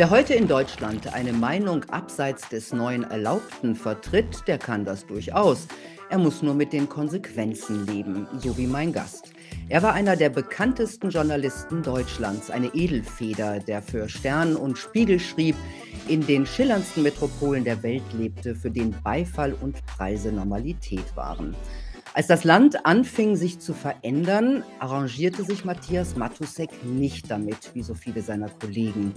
Wer heute in Deutschland eine Meinung abseits des neuen Erlaubten vertritt, der kann das durchaus. Er muss nur mit den Konsequenzen leben, so wie mein Gast. Er war einer der bekanntesten Journalisten Deutschlands, eine Edelfeder, der für Stern und Spiegel schrieb, in den schillerndsten Metropolen der Welt lebte, für den Beifall und Preise Normalität waren. Als das Land anfing, sich zu verändern, arrangierte sich Matthias Matusek nicht damit, wie so viele seiner Kollegen.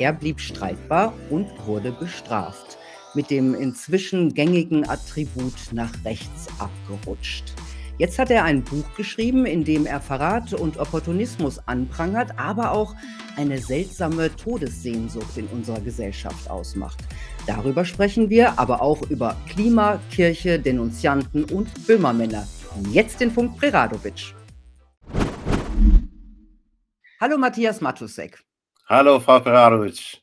Er blieb streitbar und wurde bestraft, mit dem inzwischen gängigen Attribut nach rechts abgerutscht. Jetzt hat er ein Buch geschrieben, in dem er Verrat und Opportunismus anprangert, aber auch eine seltsame Todessehnsucht in unserer Gesellschaft ausmacht. Darüber sprechen wir, aber auch über Klima, Kirche, Denunzianten und Böhmermänner. Jetzt den Funk Preradovic. Hallo Matthias Matusek. Hallo Frau Preradovic.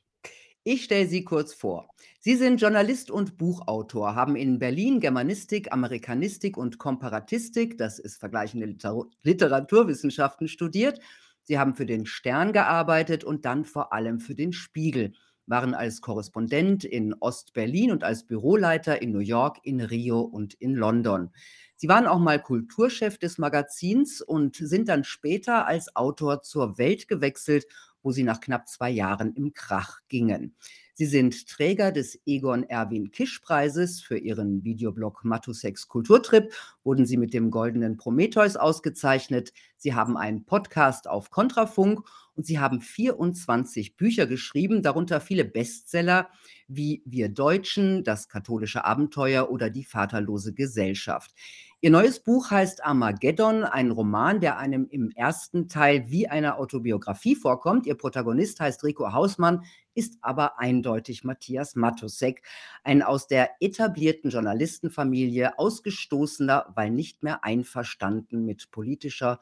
Ich stelle Sie kurz vor. Sie sind Journalist und Buchautor, haben in Berlin Germanistik, Amerikanistik und Komparatistik, das ist vergleichende Liter Literaturwissenschaften, studiert. Sie haben für den Stern gearbeitet und dann vor allem für den Spiegel, waren als Korrespondent in Ost-Berlin und als Büroleiter in New York, in Rio und in London. Sie waren auch mal Kulturchef des Magazins und sind dann später als Autor zur Welt gewechselt, wo sie nach knapp zwei Jahren im Krach gingen. Sie sind Träger des Egon Erwin Kisch Preises für ihren Videoblog Matusex Kulturtrip, wurden sie mit dem Goldenen Prometheus ausgezeichnet. Sie haben einen Podcast auf Kontrafunk und sie haben 24 Bücher geschrieben, darunter viele Bestseller wie Wir Deutschen, Das katholische Abenteuer oder Die vaterlose Gesellschaft. Ihr neues Buch heißt Armageddon, ein Roman, der einem im ersten Teil wie eine Autobiografie vorkommt. Ihr Protagonist heißt Rico Hausmann, ist aber eindeutig Matthias Matusek, ein aus der etablierten Journalistenfamilie ausgestoßener, weil nicht mehr einverstanden mit politischer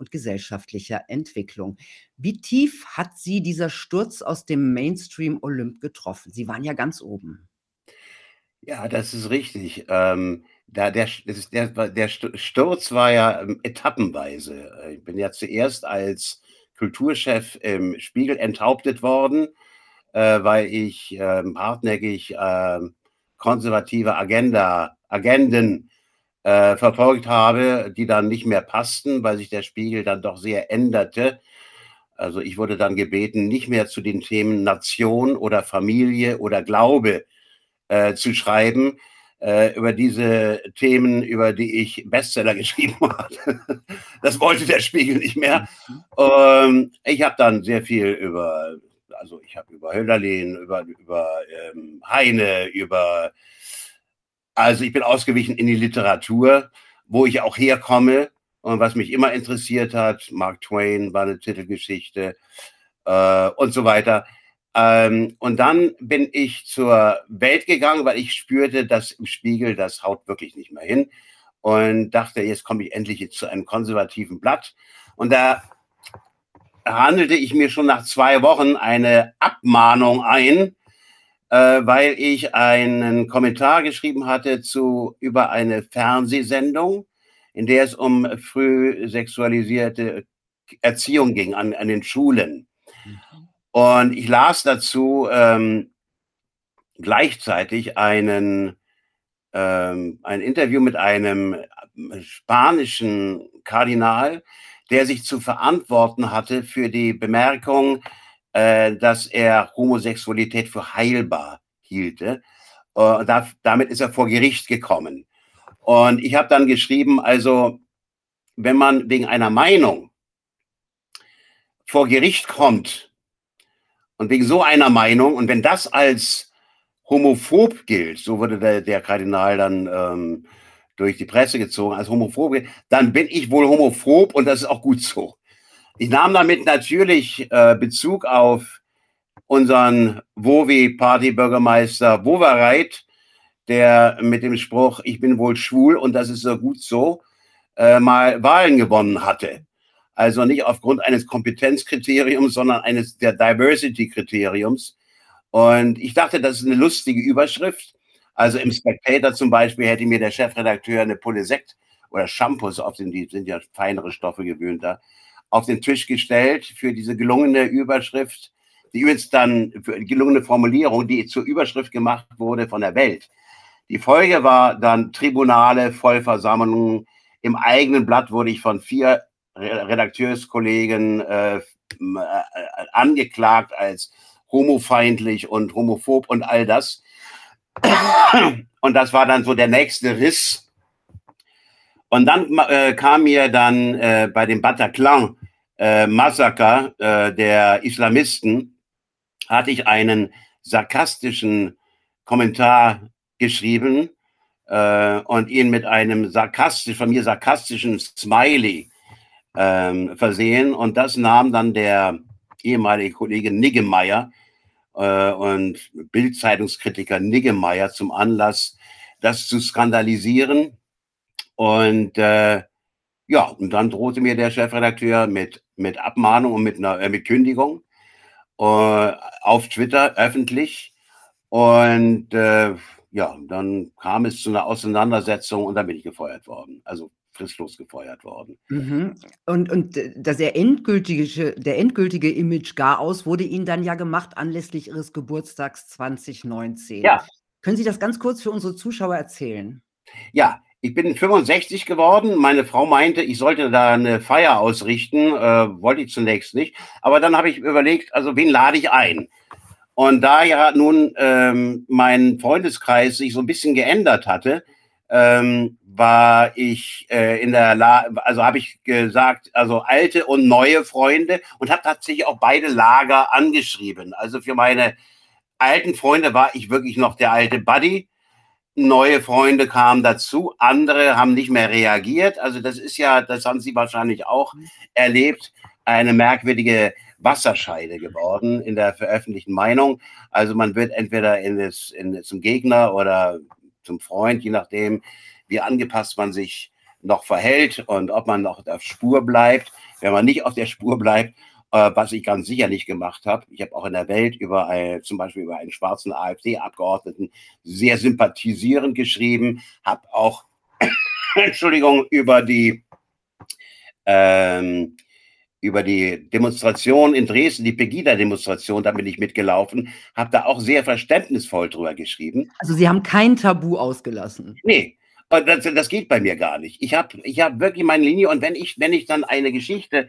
und gesellschaftlicher Entwicklung. Wie tief hat Sie dieser Sturz aus dem Mainstream Olymp getroffen? Sie waren ja ganz oben. Ja, das ist richtig. Ähm, da der, der, der Sturz war ja ähm, etappenweise. Äh, ich bin ja zuerst als Kulturchef im Spiegel enthauptet worden, äh, weil ich äh, hartnäckig äh, konservative Agenda, Agenden äh, verfolgt habe, die dann nicht mehr passten, weil sich der Spiegel dann doch sehr änderte. Also ich wurde dann gebeten, nicht mehr zu den Themen Nation oder Familie oder Glaube äh, zu schreiben, äh, über diese Themen, über die ich Bestseller geschrieben habe. das wollte der Spiegel nicht mehr. Ähm, ich habe dann sehr viel über, also ich habe über Hölderlin, über, über ähm, Heine, über, also ich bin ausgewichen in die Literatur, wo ich auch herkomme und was mich immer interessiert hat. Mark Twain war eine Titelgeschichte äh, und so weiter. Ähm, und dann bin ich zur Welt gegangen, weil ich spürte, dass im Spiegel das haut wirklich nicht mehr hin. Und dachte, jetzt komme ich endlich zu einem konservativen Blatt. Und da handelte ich mir schon nach zwei Wochen eine Abmahnung ein, äh, weil ich einen Kommentar geschrieben hatte zu über eine Fernsehsendung, in der es um früh sexualisierte Erziehung ging an, an den Schulen. Und ich las dazu ähm, gleichzeitig einen, ähm, ein Interview mit einem spanischen Kardinal, der sich zu verantworten hatte für die Bemerkung, äh, dass er Homosexualität für heilbar hielte. Äh, da, damit ist er vor Gericht gekommen. Und ich habe dann geschrieben, also wenn man wegen einer Meinung vor Gericht kommt, und wegen so einer Meinung, und wenn das als homophob gilt, so wurde der, der Kardinal dann ähm, durch die Presse gezogen, als homophob, dann bin ich wohl homophob und das ist auch gut so. Ich nahm damit natürlich äh, Bezug auf unseren Wowi-Party-Bürgermeister Wowereit, der mit dem Spruch, ich bin wohl schwul und das ist so gut so, äh, mal Wahlen gewonnen hatte. Also nicht aufgrund eines Kompetenzkriteriums, sondern eines der Diversity-Kriteriums. Und ich dachte, das ist eine lustige Überschrift. Also im Spectator zum Beispiel hätte mir der Chefredakteur eine Pulle Sekt oder Shampoos auf den, die sind ja feinere Stoffe gewöhnter, auf den Tisch gestellt für diese gelungene Überschrift. die übrigens dann für gelungene Formulierung, die zur Überschrift gemacht wurde von der Welt. Die Folge war dann Tribunale, Vollversammlungen. Im eigenen Blatt wurde ich von vier Redakteurskollegen äh, äh, angeklagt als homofeindlich und homophob und all das. Und das war dann so der nächste Riss. Und dann äh, kam mir dann äh, bei dem Bataclan äh, Massaker äh, der Islamisten, hatte ich einen sarkastischen Kommentar geschrieben äh, und ihn mit einem sarkastisch, von mir sarkastischen Smiley ähm, versehen. Und das nahm dann der ehemalige Kollege Niggemeier äh, und Bildzeitungskritiker Niggemeier zum Anlass, das zu skandalisieren. Und äh, ja, und dann drohte mir der Chefredakteur mit, mit Abmahnung und mit, einer, äh, mit Kündigung äh, auf Twitter öffentlich. Und äh, ja, dann kam es zu einer Auseinandersetzung und dann bin ich gefeuert worden. Also fristlos gefeuert worden. Mhm. Und, und das der endgültige, der endgültige Image Garaus wurde Ihnen dann ja gemacht anlässlich Ihres Geburtstags 2019. Ja. Können Sie das ganz kurz für unsere Zuschauer erzählen? Ja, ich bin 65 geworden. Meine Frau meinte, ich sollte da eine Feier ausrichten. Äh, wollte ich zunächst nicht. Aber dann habe ich überlegt, also wen lade ich ein? Und da ja nun ähm, mein Freundeskreis sich so ein bisschen geändert hatte, ähm, war ich äh, in der La also habe ich gesagt, also alte und neue Freunde und habe tatsächlich auch beide Lager angeschrieben. Also für meine alten Freunde war ich wirklich noch der alte Buddy. Neue Freunde kamen dazu, andere haben nicht mehr reagiert. Also das ist ja, das haben Sie wahrscheinlich auch erlebt, eine merkwürdige Wasserscheide geworden in der veröffentlichten Meinung. Also man wird entweder in das, in, zum Gegner oder zum Freund, je nachdem, wie angepasst man sich noch verhält und ob man noch auf der Spur bleibt. Wenn man nicht auf der Spur bleibt, äh, was ich ganz sicher nicht gemacht habe. Ich habe auch in der Welt über ein, zum Beispiel über einen schwarzen AfD-Abgeordneten sehr sympathisierend geschrieben, habe auch, Entschuldigung, über die ähm, über die Demonstration in Dresden, die Pegida-Demonstration, da bin ich mitgelaufen, habe da auch sehr verständnisvoll drüber geschrieben. Also Sie haben kein Tabu ausgelassen. Nee, das, das geht bei mir gar nicht. Ich habe ich hab wirklich meine Linie und wenn ich, wenn ich dann eine Geschichte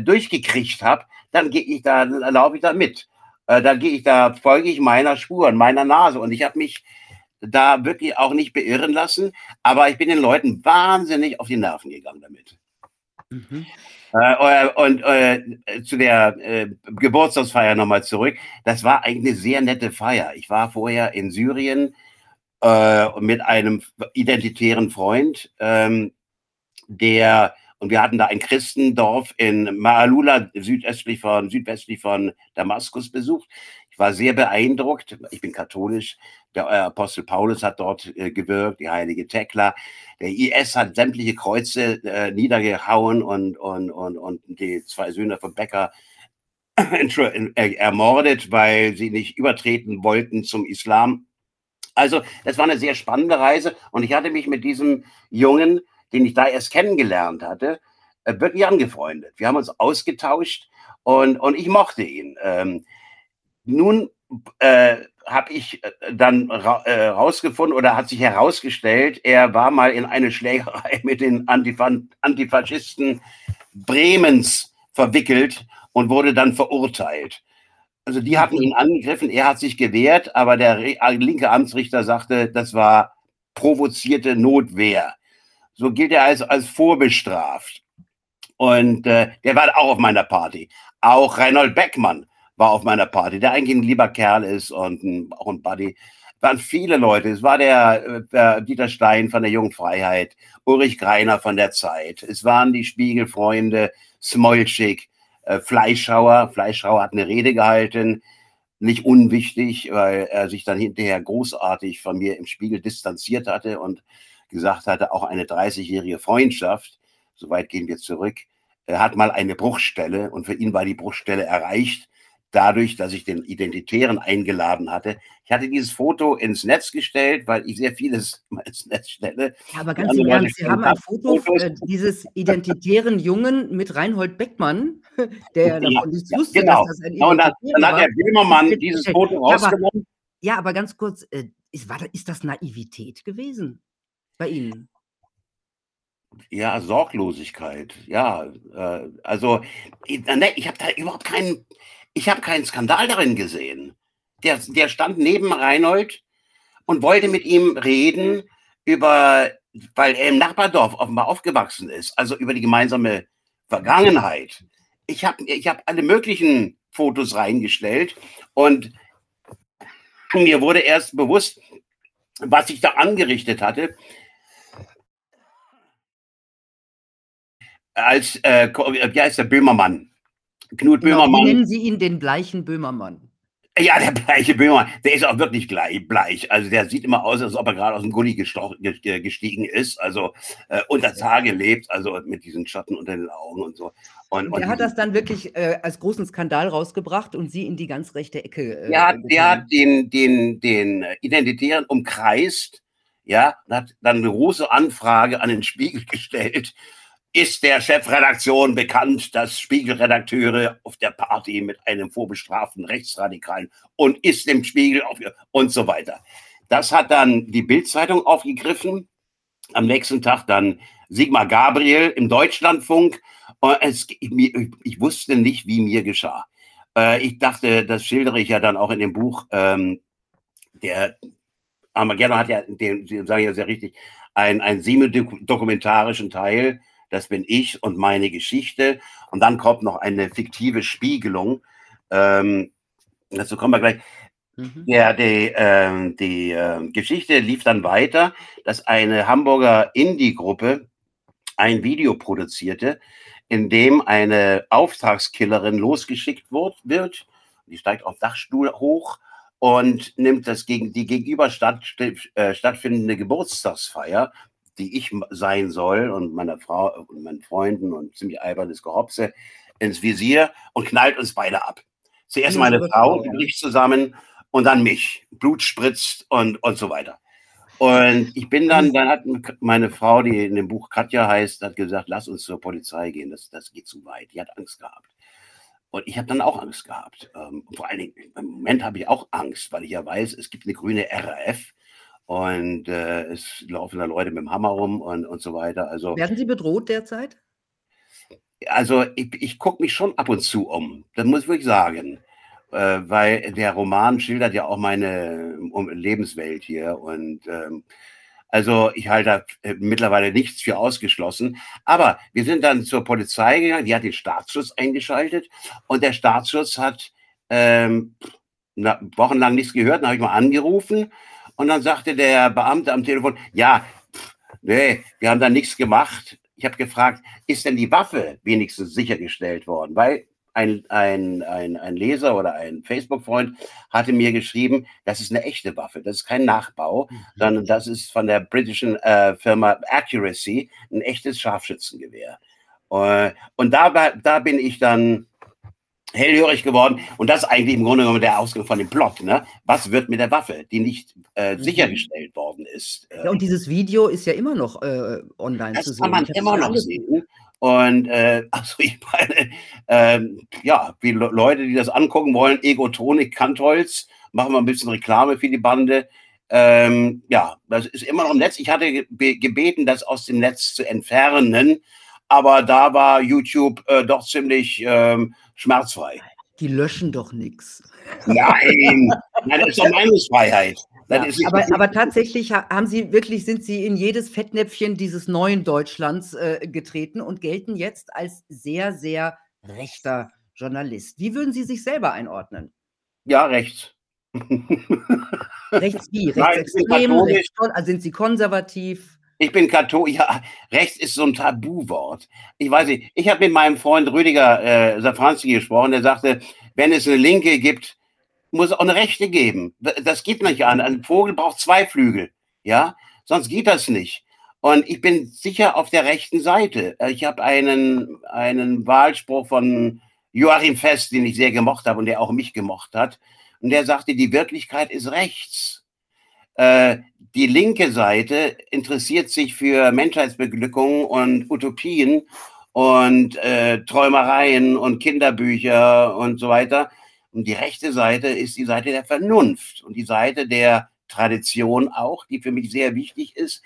durchgekriegt habe, dann gehe ich da, laufe ich da mit. Äh, dann gehe ich da, folge ich meiner Spur, meiner Nase. Und ich habe mich da wirklich auch nicht beirren lassen, aber ich bin den Leuten wahnsinnig auf die Nerven gegangen damit. Mhm. Äh, und äh, zu der äh, Geburtstagsfeier nochmal zurück. Das war eigentlich eine sehr nette Feier. Ich war vorher in Syrien äh, mit einem identitären Freund, ähm, der und wir hatten da ein Christendorf in Maalula, südöstlich von, südwestlich von Damaskus besucht. Ich war sehr beeindruckt. Ich bin katholisch. Der Apostel Paulus hat dort äh, gewirkt, die heilige Thekla. Der IS hat sämtliche Kreuze äh, niedergehauen und, und, und, und die zwei Söhne von Becker äh, ermordet, weil sie nicht übertreten wollten zum Islam. Also, das war eine sehr spannende Reise und ich hatte mich mit diesem Jungen, den ich da erst kennengelernt hatte, äh, wirklich angefreundet. Wir haben uns ausgetauscht und, und ich mochte ihn. Ähm, nun äh, habe ich äh, dann ra äh, rausgefunden oder hat sich herausgestellt, er war mal in eine Schlägerei mit den Antifa Antifaschisten Bremens verwickelt und wurde dann verurteilt. Also die hatten ihn angegriffen, er hat sich gewehrt, aber der äh, linke Amtsrichter sagte, das war provozierte Notwehr. So gilt er als, als vorbestraft. Und äh, der war auch auf meiner Party. Auch Reinhold Beckmann war auf meiner Party, der eigentlich ein lieber Kerl ist und ein, auch ein Buddy. Waren viele Leute. Es war der, der äh, Dieter Stein von der Jungen Freiheit, Ulrich Greiner von der Zeit. Es waren die Spiegelfreunde, Smolczyk, äh, Fleischhauer. Fleischhauer hat eine Rede gehalten, nicht unwichtig, weil er sich dann hinterher großartig von mir im Spiegel distanziert hatte und gesagt hatte, auch eine 30-jährige Freundschaft, soweit gehen wir zurück, er hat mal eine Bruchstelle und für ihn war die Bruchstelle erreicht dadurch, dass ich den Identitären eingeladen hatte. Ich hatte dieses Foto ins Netz gestellt, weil ich sehr vieles ins Netz stelle. Ja, aber ganz im Ernst, Sie haben ein Foto äh, dieses identitären Jungen mit Reinhold Beckmann, der ja, davon nichts wusste, genau. dass das ein Und dann, dann hat der Böhmermann dieses Foto rausgenommen. Ja, aber ganz kurz, äh, ist, war, ist das Naivität gewesen bei Ihnen? Ja, Sorglosigkeit, ja. Äh, also, ich, ne, ich habe da überhaupt keinen, ich habe keinen Skandal darin gesehen. Der, der stand neben Reinhold und wollte mit ihm reden über, weil er im Nachbardorf offenbar aufgewachsen ist, also über die gemeinsame Vergangenheit. Ich habe ich hab alle möglichen Fotos reingestellt und mir wurde erst bewusst, was ich da angerichtet hatte. Als, äh, wie heißt der Böhmermann? Knut genau, Böhmermann. Wie nennen Sie ihn den bleichen Böhmermann? Ja, der bleiche Böhmermann, der ist auch wirklich bleich. bleich. Also der sieht immer aus, als ob er gerade aus dem Gully gestiegen ist, also äh, unter Tage lebt, also mit diesen Schatten unter den Augen und so. Und, und, und hat das dann wirklich äh, als großen Skandal rausgebracht und sie in die ganz rechte Ecke. Äh, der, hat, der hat den, den, den Identitären umkreist, ja, und hat dann eine große Anfrage an den Spiegel gestellt ist der Chefredaktion bekannt, dass Spiegelredakteure auf der Party mit einem vorbestraften Rechtsradikalen und ist im Spiegel auf, und so weiter. Das hat dann die Bildzeitung aufgegriffen. Am nächsten Tag dann Sigmar Gabriel im Deutschlandfunk. Es, ich, ich, wusste nicht, wie mir geschah. Äh, ich dachte, das schildere ich ja dann auch in dem Buch. Ähm, der Armageddon hat ja, den, den sage ich ja sehr richtig, einen, einen semi-dokumentarischen Teil das bin ich und meine Geschichte. Und dann kommt noch eine fiktive Spiegelung. Ähm, dazu kommen wir gleich. Mhm. Ja, die, äh, die äh, Geschichte lief dann weiter, dass eine Hamburger Indie-Gruppe ein Video produzierte, in dem eine Auftragskillerin losgeschickt wird. Die steigt auf Dachstuhl hoch und nimmt das gegen die gegenüber statt, äh, stattfindende Geburtstagsfeier die ich sein soll und meiner Frau und meinen Freunden und ziemlich albernes Gehopse ins Visier und knallt uns beide ab. Zuerst meine Frau, die bricht zusammen und dann mich. Blut spritzt und, und so weiter. Und ich bin dann, dann hat meine Frau, die in dem Buch Katja heißt, hat gesagt, lass uns zur Polizei gehen, das, das geht zu weit. Die hat Angst gehabt. Und ich habe dann auch Angst gehabt. Ähm, vor allen Dingen, im Moment habe ich auch Angst, weil ich ja weiß, es gibt eine grüne RAF, und äh, es laufen da Leute mit dem Hammer rum und, und so weiter. Also, Werden Sie bedroht derzeit? Also ich, ich gucke mich schon ab und zu um, das muss ich wirklich sagen. Äh, weil der Roman schildert ja auch meine um, Lebenswelt hier. Und ähm, also ich halte da äh, mittlerweile nichts für ausgeschlossen. Aber wir sind dann zur Polizei gegangen, die hat den Staatsschutz eingeschaltet und der Staatsschutz hat ähm, na, wochenlang nichts gehört. Dann habe ich mal angerufen und dann sagte der Beamte am Telefon, ja, pff, nee, wir haben da nichts gemacht. Ich habe gefragt, ist denn die Waffe wenigstens sichergestellt worden? Weil ein, ein, ein, ein Leser oder ein Facebook-Freund hatte mir geschrieben, das ist eine echte Waffe, das ist kein Nachbau, mhm. sondern das ist von der britischen äh, Firma Accuracy ein echtes Scharfschützengewehr. Äh, und da, da bin ich dann hellhörig geworden. Und das ist eigentlich im Grunde genommen der Ausgang von dem Plot. Ne? Was wird mit der Waffe, die nicht äh, mhm. sichergestellt worden ist? Äh, ja, und dieses Video ist ja immer noch äh, online das zu sehen. Das kann man immer noch sehen. Und äh, also ich meine, ähm, ja, wie Le Leute, die das angucken wollen, Egotonik Kantholz, machen wir ein bisschen Reklame für die Bande. Ähm, ja, das ist immer noch im Netz. Ich hatte gebeten, das aus dem Netz zu entfernen, aber da war YouTube äh, doch ziemlich ähm, schmerzfrei. Die löschen doch nichts. Nein, nein, das ist doch Meinungsfreiheit. Ja, aber, aber, tatsächlich haben Sie wirklich, sind Sie in jedes Fettnäpfchen dieses neuen Deutschlands äh, getreten und gelten jetzt als sehr, sehr rechter Journalist. Wie würden Sie sich selber einordnen? Ja, rechts. rechts wie? Rechtsextrem? Rechts, also sind Sie konservativ? Ich bin katholisch. Ja, rechts ist so ein Tabuwort. Ich weiß nicht. Ich habe mit meinem Freund Rüdiger äh, Safranski gesprochen. Der sagte, wenn es eine Linke gibt, muss es auch eine Rechte geben. Das geht nicht an. Ein Vogel braucht zwei Flügel. Ja, sonst geht das nicht. Und ich bin sicher auf der rechten Seite. Ich habe einen, einen Wahlspruch von Joachim Fest, den ich sehr gemocht habe und der auch mich gemocht hat. Und der sagte, die Wirklichkeit ist rechts. Äh, die linke Seite interessiert sich für Menschheitsbeglückung und Utopien und äh, Träumereien und Kinderbücher und so weiter. Und die rechte Seite ist die Seite der Vernunft und die Seite der Tradition auch, die für mich sehr wichtig ist.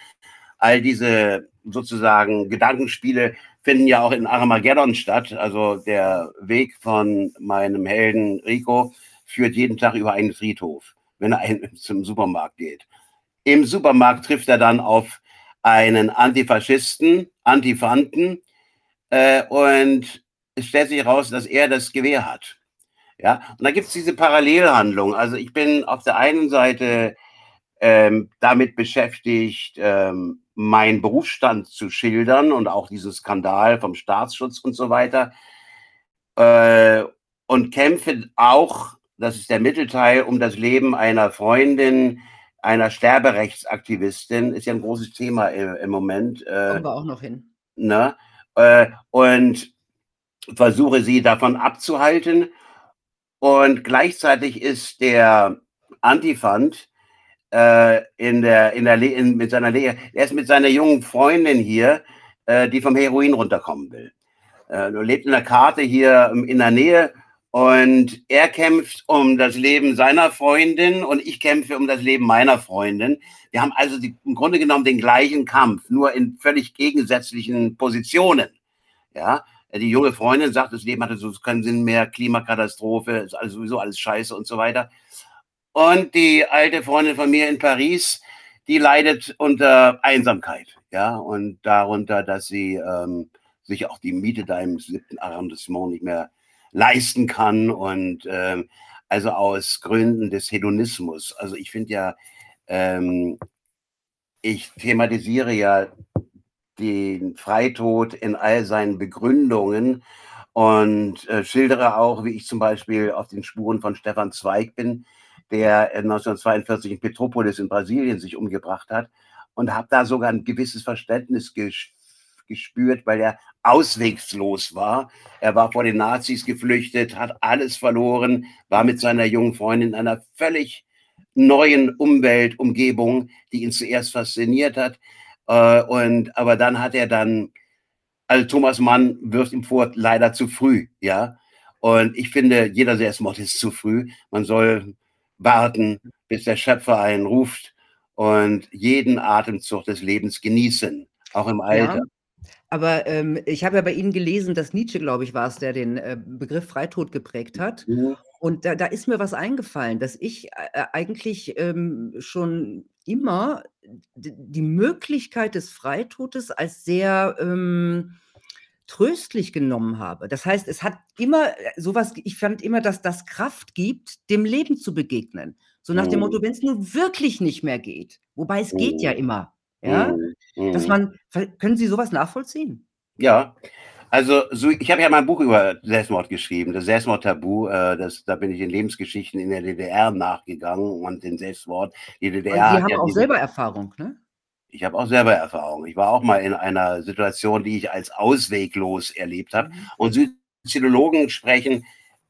All diese sozusagen Gedankenspiele finden ja auch in Armageddon statt. Also der Weg von meinem Helden Rico führt jeden Tag über einen Friedhof, wenn er zum Supermarkt geht. Im Supermarkt trifft er dann auf einen Antifaschisten, Antifanten, äh, und es stellt sich heraus, dass er das Gewehr hat. Ja, und da gibt es diese Parallelhandlung. Also ich bin auf der einen Seite ähm, damit beschäftigt, ähm, meinen Berufsstand zu schildern und auch diesen Skandal vom Staatsschutz und so weiter. Äh, und kämpfe auch, das ist der Mittelteil, um das Leben einer Freundin, einer Sterberechtsaktivistin. Ist ja ein großes Thema im, im Moment. Äh, Kommen wir auch noch hin. Ne? Äh, und versuche sie davon abzuhalten. Und gleichzeitig ist der Antifand äh, in der, in der in, mit seiner Lehre, er ist mit seiner jungen Freundin hier, äh, die vom Heroin runterkommen will. Äh, lebt in der Karte hier ähm, in der Nähe und er kämpft um das Leben seiner Freundin und ich kämpfe um das Leben meiner Freundin. Wir haben also die, im Grunde genommen den gleichen Kampf, nur in völlig gegensätzlichen Positionen. Ja, die junge Freundin sagt, das Leben hatte so keinen Sinn mehr, Klimakatastrophe, ist alles sowieso alles scheiße und so weiter. Und die alte Freundin von mir in Paris, die leidet unter Einsamkeit, ja, und darunter, dass sie ähm, sich auch die Miete da im siebten Arrondissement nicht mehr leisten kann und ähm, also aus Gründen des Hedonismus. Also ich finde ja, ähm, ich thematisiere ja den Freitod in all seinen Begründungen und äh, schildere auch, wie ich zum Beispiel auf den Spuren von Stefan Zweig bin, der 1942 in Petropolis in Brasilien sich umgebracht hat und habe da sogar ein gewisses Verständnis gespürt, weil er auswegslos war. Er war vor den Nazis geflüchtet, hat alles verloren, war mit seiner jungen Freundin in einer völlig neuen Umweltumgebung, die ihn zuerst fasziniert hat. Äh, und aber dann hat er dann, also Thomas Mann wirft ihm vor, leider zu früh, ja. Und ich finde, jeder Selbstmord ist zu früh. Man soll warten, bis der Schöpfer einen ruft und jeden Atemzug des Lebens genießen, auch im Alter. Ja, aber ähm, ich habe ja bei Ihnen gelesen, dass Nietzsche, glaube ich, war es, der den äh, Begriff Freitod geprägt hat. Mhm. Und da, da, ist mir was eingefallen, dass ich äh, eigentlich ähm, schon immer die Möglichkeit des Freitodes als sehr ähm, tröstlich genommen habe. Das heißt, es hat immer äh, sowas, ich fand immer, dass das Kraft gibt, dem Leben zu begegnen. So nach dem Motto, mhm. wenn es nun wirklich nicht mehr geht, wobei es geht ja mhm. immer, ja, mhm. dass man, können Sie sowas nachvollziehen? Ja, also so, ich habe ja mal ein Buch über Selbstmord geschrieben, das Selbstmordtabu. Äh, das, da bin ich in Lebensgeschichten in der DDR nachgegangen und den Selbstmord. Die DDR. Und Sie haben ja auch selber Erfahrung, ne? Ich habe auch selber Erfahrung. Ich war auch mal in einer Situation, die ich als ausweglos erlebt habe. Mhm. Und Suizidologen sprechen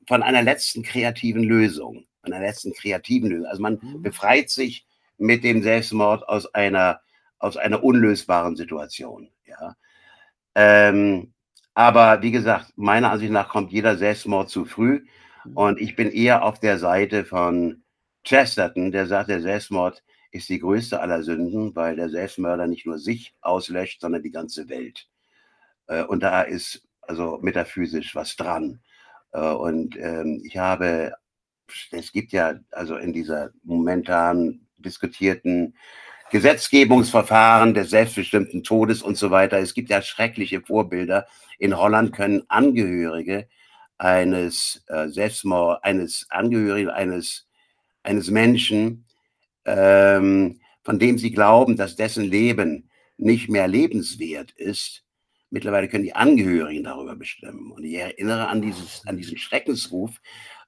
von einer letzten kreativen Lösung. Von einer letzten kreativen Lösung. Also man mhm. befreit sich mit dem Selbstmord aus einer, aus einer unlösbaren Situation. Ja. Ähm, aber wie gesagt, meiner Ansicht nach kommt jeder Selbstmord zu früh. Mhm. Und ich bin eher auf der Seite von Chesterton, der sagt, der Selbstmord ist die größte aller Sünden, weil der Selbstmörder nicht nur sich auslöscht, sondern die ganze Welt. Äh, und da ist also metaphysisch was dran. Äh, und ähm, ich habe, es gibt ja also in dieser momentan diskutierten Gesetzgebungsverfahren des selbstbestimmten Todes und so weiter, es gibt ja schreckliche Vorbilder. In Holland können Angehörige eines äh, Selbstmord, eines Angehörigen eines, eines Menschen ähm, von dem sie glauben, dass dessen Leben nicht mehr lebenswert ist, mittlerweile können die Angehörigen darüber bestimmen. Und ich erinnere an, dieses, an diesen Schreckensruf,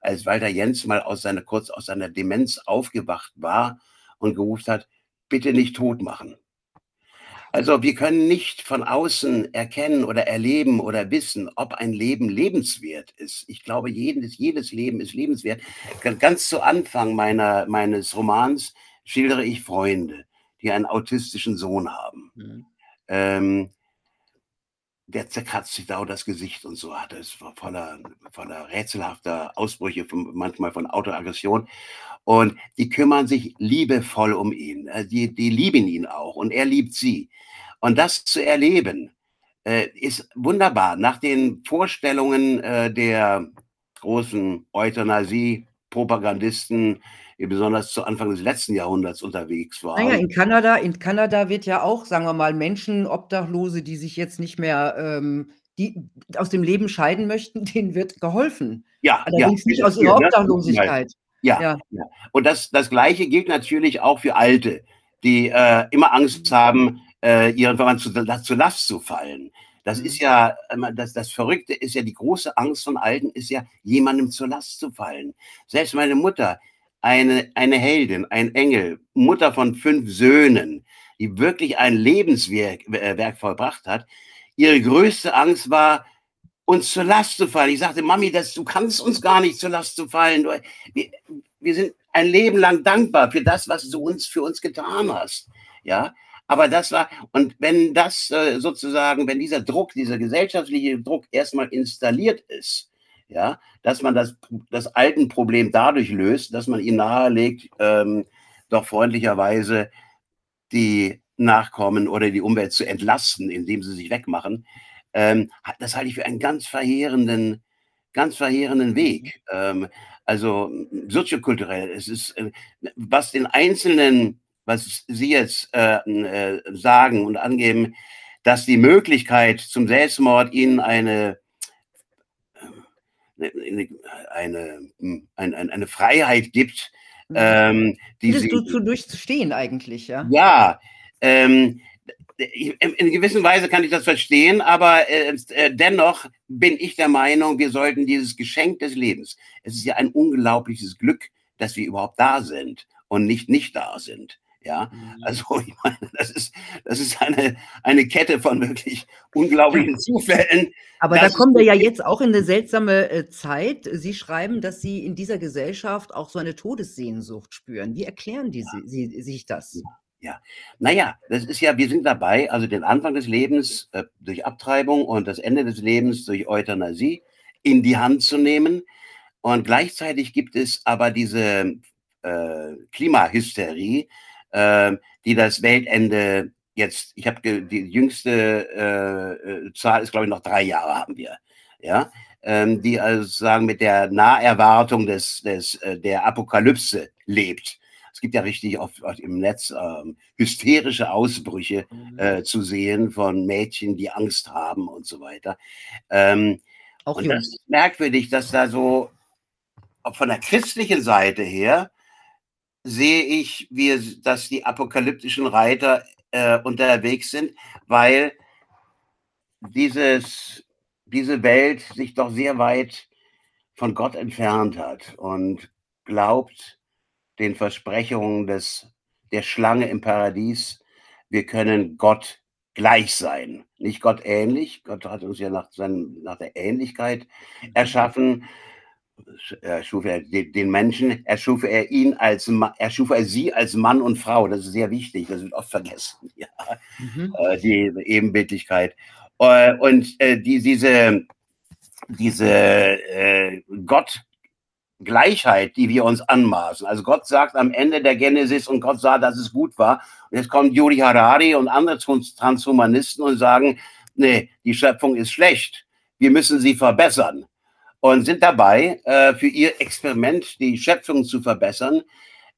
als Walter Jens mal aus seiner, kurz aus seiner Demenz aufgewacht war und gerufen hat, bitte nicht tot machen. Also, wir können nicht von außen erkennen oder erleben oder wissen, ob ein Leben lebenswert ist. Ich glaube, jedes jedes Leben ist lebenswert. Ga ganz zu Anfang meiner meines Romans schildere ich Freunde, die einen autistischen Sohn haben. Mhm. Ähm der zerkratzt sich dauernd das Gesicht und so hat es voller voller rätselhafter Ausbrüche von manchmal von Autoaggression. Und die kümmern sich liebevoll um ihn. Äh, die die lieben ihn auch und er liebt sie. Und das zu erleben, äh, ist wunderbar. Nach den Vorstellungen, äh, der großen Euthanasie-Propagandisten, die besonders zu Anfang des letzten Jahrhunderts unterwegs ja, waren. in Kanada in Kanada wird ja auch, sagen wir mal, Menschen, Obdachlose, die sich jetzt nicht mehr, ähm die aus dem Leben scheiden möchten, denen wird geholfen. Ja, ja, Allerdings nicht wieder aus ihrer ne? Obdachlosigkeit. Ja, Ja. ja. Und das das Gleiche gilt natürlich auch für Alte, die, äh, immer Angst haben, äh, ihren Verwandten zu zur Last zu fallen. Das ist Mhm. ja immer das das Verrückte ist ja die große Angst von Alten ist ja, jemandem zur Last zu fallen. Selbst meine Mutter, eine eine Heldin, ein Engel, Mutter von 5 Söhnen, die wirklich ein Lebenswerk äh, Werk vollbracht hat. Ihre größte Angst war, uns zur Last zu fallen. Ich sagte: „Mami, das du kannst uns gar nicht zur Last zu fallen. Wir wir sind ein Leben lang dankbar für das, was du uns für uns getan hast.“ Ja? Aber das war und wenn das, äh, sozusagen wenn dieser Druck, dieser gesellschaftliche Druck erst mal installiert ist, ja, dass man das das Altenproblem dadurch löst, dass man ihnen nahelegt, ähm, doch freundlicherweise die Nachkommen oder die Umwelt zu entlasten, indem sie sich wegmachen, ähm, das halte ich für einen ganz verheerenden ganz verheerenden Mhm. Weg. Ähm, also, soziokulturell, es ist, äh was den Einzelnen was Sie jetzt, äh, äh, sagen und angeben, dass die Möglichkeit zum Selbstmord ihnen eine ähm, 'ne 'ne eine hm, ein ein eine Freiheit gibt, Mhm. ähm, die du sie zu durchstehen eigentlich, ja? Ja, ähm, in in gewisser Weise kann ich das verstehen, aber, äh, äh, dennoch bin ich der Meinung, wir sollten dieses Geschenk des Lebens es ist ja ein unglaubliches Glück, dass wir überhaupt da sind und nicht nicht da sind, ja? Mhm. Also, ich meine, das ist das ist eine eine Kette von wirklich unglaublichen Zufällen, Aber da kommen wir ja jetzt auch in 'ne seltsame, äh, Zeit. Sie schreiben, dass Sie in dieser Gesellschaft auch so eine Todessehnsucht spüren. Wie erklären die Ja. si Sie sich das? Ja. Na ja, das ist ja wir sind dabei, also den Anfang des Lebens, äh, durch Abtreibung und das Ende des Lebens durch Euthanasie in die Hand zu nehmen. Und gleichzeitig gibt es aber diese, äh, Klimahysterie, ähm, die das Weltende jetzt ich habe die jüngste, äh, äh, Zahl ist, glaube ich noch 3 Jahre haben wir, ja? Ähm, die also sozusagen mit der Naherwartung des des äh, der Apokalypse lebt. Es gibt ja richtig oft oft im Netz, ähm, hysterische Ausbrüche, Mhm. äh, zu sehen von Mädchen, die Angst haben und so weiter. Ähm, Auch und das ist merkwürdig, dass da so von der christlichen Seite her sehe ich, wie dass die apokalyptischen Reiter, äh, unterwegs sind, weil dieses diese Welt sich doch sehr weit von Gott entfernt hat und glaubt den Versprechungen des der Schlange im Paradies, wir können Gott gleich sein. Nicht Gott ähnlich. Gott hat uns ja nach seinem nach der Ähnlichkeit erschaffen. Sch erschuf er de den Menschen erschuf er ihn als Ma erschuf er sie als Mann und Frau. Das ist sehr wichtig, das wird oft vergessen, ja, Mhm. äh, die Ebenbildlichkeit. Äh, und, äh, die diese diese, äh, Gottgleichheit, die wir uns anmaßen. Also, Gott sagt am Ende der Genesis: „Und Gott sah, dass es gut war.“ Und jetzt kommt Yuval Harari und andere Trans Transhumanisten und sagen: „Ne, die Schöpfung ist schlecht. Wir müssen sie verbessern.“ Und sind dabei, äh, für ihr Experiment, die Schöpfung zu verbessern,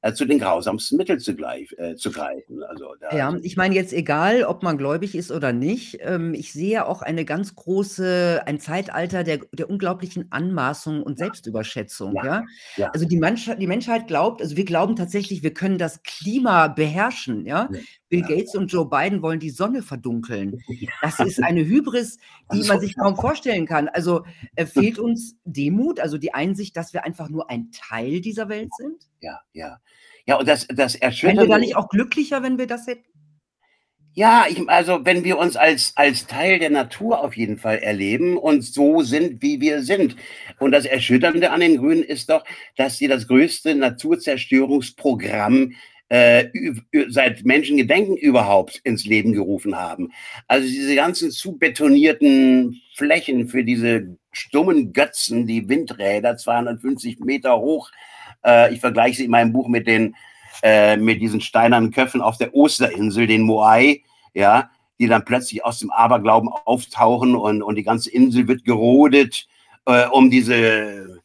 äh, zu den grausamsten Mitteln zu gleich äh, zu greifen. Also, da Ja, ich meine jetzt egal, ob man gläubig ist oder nicht, ähm, ich sehe auch eine ganz große ein Zeitalter der der unglaublichen Anmaßung und. Selbstüberschätzung, Ja, ja? ja. Also, die Mensch die Menschheit glaubt also, wir glauben tatsächlich, wir können das Klima beherrschen, ja? Ja, Bill. Gates und Joe Biden wollen die Sonne verdunkeln. Das ist eine Hybris, die ist man sich kaum vorstellen kann. Also, äh, fehlt uns Demut, also die Einsicht, dass wir einfach nur ein Teil dieser Welt sind? Ja, ja. Ja, und das das Wären wir da nicht auch glücklicher, wenn wir das hätten? Ja, ich, also wenn wir uns als, als Teil der Natur auf jeden Fall erleben und so sind, wie wir sind. Und das Erschütternde an den Grünen ist doch, dass sie das größte Naturzerstörungsprogramm äh, seit Menschengedenken überhaupt ins Leben gerufen haben. Also diese ganzen zu betonierten Flächen für diese stummen Götzen, die Windräder, 250 Meter hoch. Äh, ich vergleiche sie in meinem Buch mit den äh, mit diesen steinernen Köpfen auf der Osterinsel, den Moai, ja, die dann plötzlich aus dem Aberglauben auftauchen und, und die ganze Insel wird gerodet, äh, um diese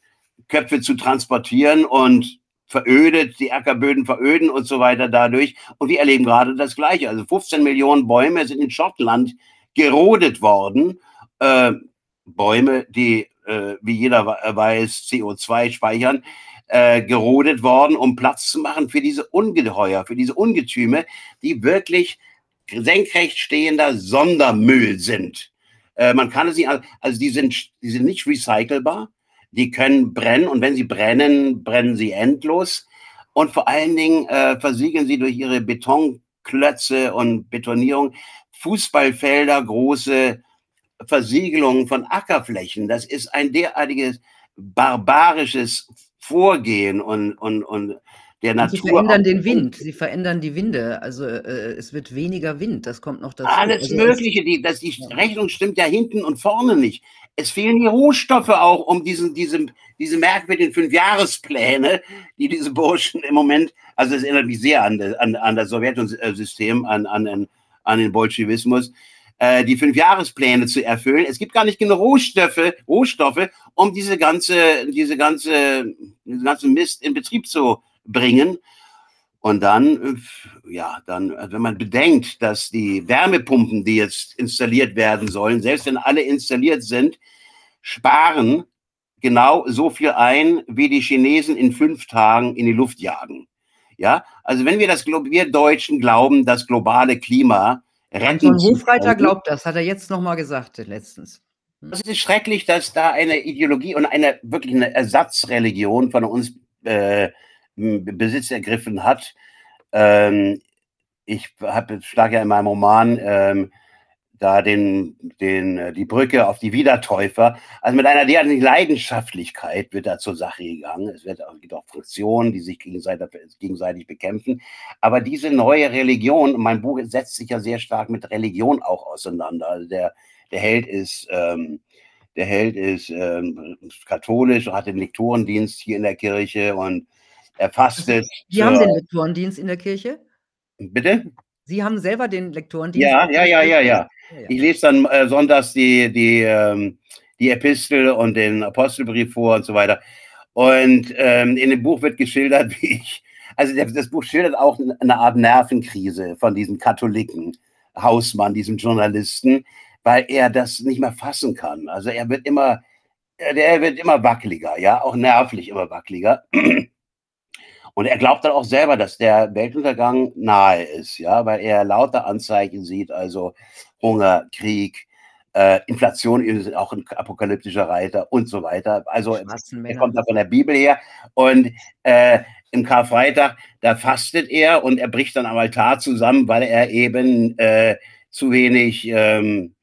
Köpfe zu transportieren und verödet, die Ackerböden veröden und so weiter dadurch. Und wir erleben gerade das Gleiche. Also 15 Millionen Bäume sind in Schottland gerodet worden. Äh, Bäume, die, äh, wie jeder weiß, CO2 speichern äh, gerodet worden, um Platz zu machen für diese Ungeheuer, für diese Ungetüme, die wirklich senkrecht stehender Sondermüll sind. Äh, man kann nicht, also die sind, die sind nicht recycelbar, die können brennen und wenn sie brennen, brennen sie endlos. Und vor allen Dingen äh, versiegeln sie durch ihre Betonklötze und Betonierung Fußballfelder, große Versiegelungen von Ackerflächen. Das ist ein derartiges barbarisches Vorgehen und, und, und der Natur. Sie verändern den Wind, sie verändern die Winde. Also äh, es wird weniger Wind, das kommt noch dazu. Alles also, Mögliche, die, das, die ja. Rechnung stimmt ja hinten und vorne nicht. Es fehlen die Rohstoffe auch, um diesen, diese, diese merkwürdigen Fünfjahrespläne, die diese Burschen im Moment, also es erinnert mich sehr an, an, an das Sowjetsystem, an, an, an den Bolschewismus, äh, die Fünfjahrespläne zu erfüllen. Es gibt gar nicht genug Rohstoffe, Rohstoffe, um diese ganze, diese ganze, diesen ganzen Mist in Betrieb zu bringen. Und dann, äh, ja, dann, wenn man bedenkt, dass die Wärmepumpen, die jetzt installiert werden sollen, selbst wenn alle installiert sind, sparen genau so viel ein, wie die Chinesen in fünf Tagen in die Luft jagen. Ja, also wenn wir das, wir Deutschen glauben, das globale Klima retten Anton Hofreiter glaubt das, hat er jetzt nochmal gesagt letztens. Hm. Es ist schrecklich, dass da eine Ideologie und eine wirklich eine Ersatzreligion von uns äh, Besitz ergriffen hat. Ähm, ich habe schlage ja in meinem Roman ähm, da den, den, äh, die Brücke auf die Wiedertäufer. Also mit einer derartigen Leidenschaftlichkeit wird da zur Sache gegangen. Es wird, gibt auch Fraktionen, die sich gegenseitig, gegenseitig bekämpfen. Aber diese neue Religion, mein Buch setzt sich ja sehr stark mit Religion auch auseinander. Also der, der Held ist, ähm, der Held ist ähm, katholisch, hat den Lektorendienst hier in der Kirche und er fastet. Sie haben den Lektorendienst in der Kirche? Bitte? Sie haben selber den Lektorendienst? Ja, ja, ja, ja, ja. Ich lese dann äh, sonntags die, die, ähm, die Epistel und den Apostelbrief vor und so weiter. Und ähm, in dem Buch wird geschildert, wie ich, also das Buch schildert auch eine Art Nervenkrise von diesem Katholiken, Hausmann, diesem Journalisten, weil er das nicht mehr fassen kann. Also er wird immer, er wird immer wackeliger, ja, auch nervlich immer wackeliger. Und er glaubt dann auch selber, dass der Weltuntergang nahe ist, ja, weil er lauter Anzeichen sieht, also Hunger, Krieg, äh, Inflation ist auch ein apokalyptischer Reiter und so weiter. Also er kommt da von der Bibel her und äh, im Karfreitag, da fastet er und er bricht dann am Altar zusammen, weil er eben äh, zu wenig ähm,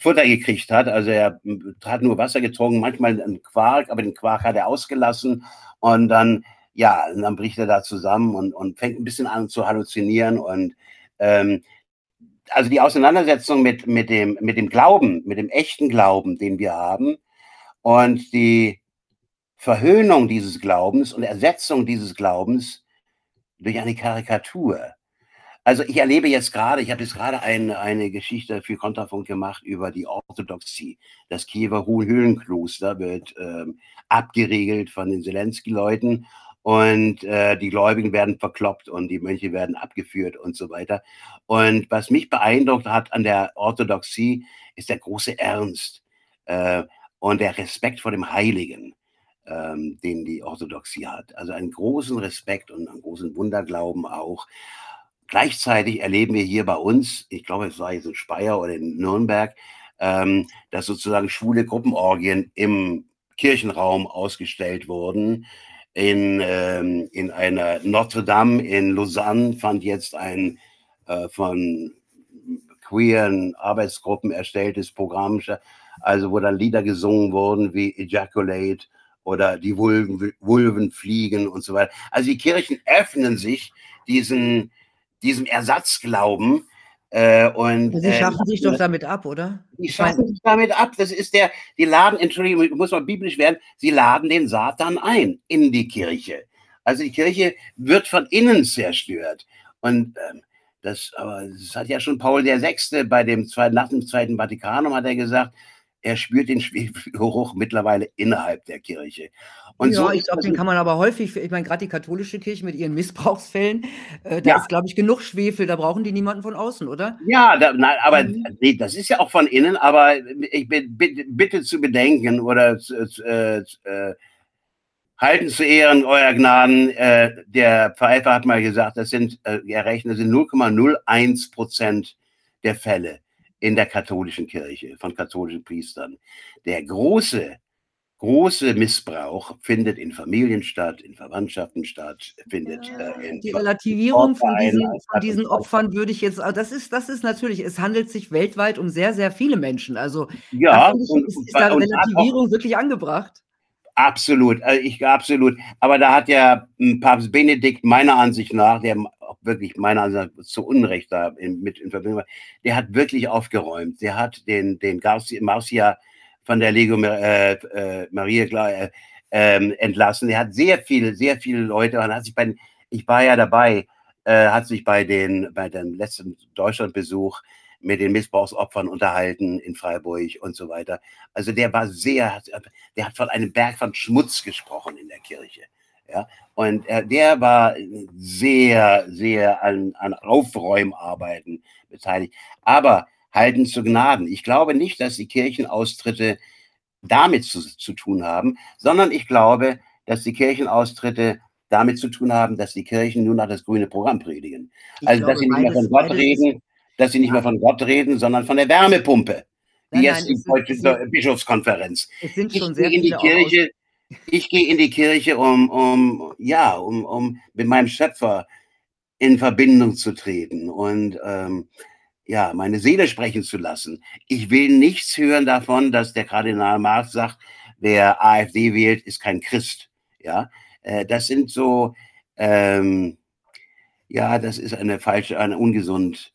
Futter gekriegt hat. Also er hat nur Wasser getrunken, manchmal einen Quark, aber den Quark hat er ausgelassen und dann ja, und dann bricht er da zusammen und, und fängt ein bisschen an zu halluzinieren. Und ähm, also die Auseinandersetzung mit, mit, dem, mit dem Glauben, mit dem echten Glauben, den wir haben, und die Verhöhnung dieses Glaubens und Ersetzung dieses Glaubens durch eine Karikatur. Also ich erlebe jetzt gerade, ich habe jetzt gerade eine, eine Geschichte für Kontrafunk gemacht über die Orthodoxie. Das Kiewer Höhlenkloster wird ähm, abgeriegelt von den Zelensky-Leuten und äh, die Gläubigen werden verkloppt und die Mönche werden abgeführt und so weiter. Und was mich beeindruckt hat an der Orthodoxie, ist der große Ernst äh, und der Respekt vor dem Heiligen, ähm, den die Orthodoxie hat. Also einen großen Respekt und einen großen Wunderglauben auch. Gleichzeitig erleben wir hier bei uns, ich glaube, es war jetzt in Speyer oder in Nürnberg, ähm, dass sozusagen schwule Gruppenorgien im Kirchenraum ausgestellt wurden in, ähm, in einer Notre Dame in Lausanne fand jetzt ein äh, von queeren Arbeitsgruppen erstelltes Programm, also wo dann Lieder gesungen wurden wie Ejaculate oder die Vulven, Vulven fliegen und so weiter. Also die Kirchen öffnen sich diesen, diesem Ersatzglauben. Äh, und, Sie schaffen äh, sich doch damit ab, oder? Die schaffen sich damit ab. Das ist der, die laden, Entschuldigung, muss man biblisch werden, sie laden den Satan ein in die Kirche. Also die Kirche wird von innen zerstört. Und ähm, das, aber das hat ja schon Paul VI. bei dem zweiten, nach dem Zweiten Vatikanum hat er gesagt, er spürt den Schwefelgeruch mittlerweile innerhalb der Kirche. Und ja, so ich glaube, den kann man aber häufig, ich meine, gerade die katholische Kirche mit ihren Missbrauchsfällen, äh, da ja. ist, glaube ich, genug Schwefel, da brauchen die niemanden von außen, oder? Ja, da, nein, aber mhm. nee, das ist ja auch von innen, aber ich bitte, bitte zu bedenken oder äh, äh, halten zu Ehren, euer Gnaden, äh, der Pfeifer hat mal gesagt, das sind, äh, errechnet sind 0,01 Prozent der Fälle in der katholischen Kirche von katholischen Priestern. Der große, große Missbrauch findet in Familien statt, in Verwandtschaften statt, findet äh, in Die Relativierung von diesen, von diesen Opfern würde ich jetzt, das ist, das ist natürlich, es handelt sich weltweit um sehr, sehr viele Menschen. Also ja, ich, ist, ist da Relativierung wirklich angebracht? Absolut, also ich absolut. Aber da hat ja Papst Benedikt meiner Ansicht nach, der wirklich meiner Ansicht nach zu Unrecht da in, mit in Verbindung war, der hat wirklich aufgeräumt. Der hat den, den Garcia, Marcia von der Lego äh, äh, Maria äh, äh, entlassen. Er hat sehr viele, sehr viele Leute, und hat sich bei, ich war ja dabei, äh, hat sich bei den, bei dem letzten Deutschlandbesuch mit den Missbrauchsopfern unterhalten in Freiburg und so weiter. Also der war sehr, der hat von einem Berg von Schmutz gesprochen in der Kirche. Ja, und äh, der war sehr, sehr an, an Aufräumarbeiten beteiligt. Aber halten zu Gnaden. Ich glaube nicht, dass die Kirchenaustritte damit zu, zu tun haben, sondern ich glaube, dass die Kirchenaustritte damit zu tun haben, dass die Kirchen nur noch das grüne Programm predigen. Ich also, glaube, dass sie nicht mehr von Gott reden, dass sie nicht mehr von Gott reden, sondern von der Wärmepumpe. Wie jetzt die deutsche Bischofskonferenz. Es sind schon sehr in die Kirche, Ich gehe in die Kirche, um, um, ja, um, um mit meinem Schöpfer in Verbindung zu treten und ähm, ja, meine Seele sprechen zu lassen. Ich will nichts hören davon, dass der Kardinal Marx sagt, wer AfD wählt, ist kein Christ. Ja, äh, das sind so, ähm, ja, das ist eine falsche, eine ungesund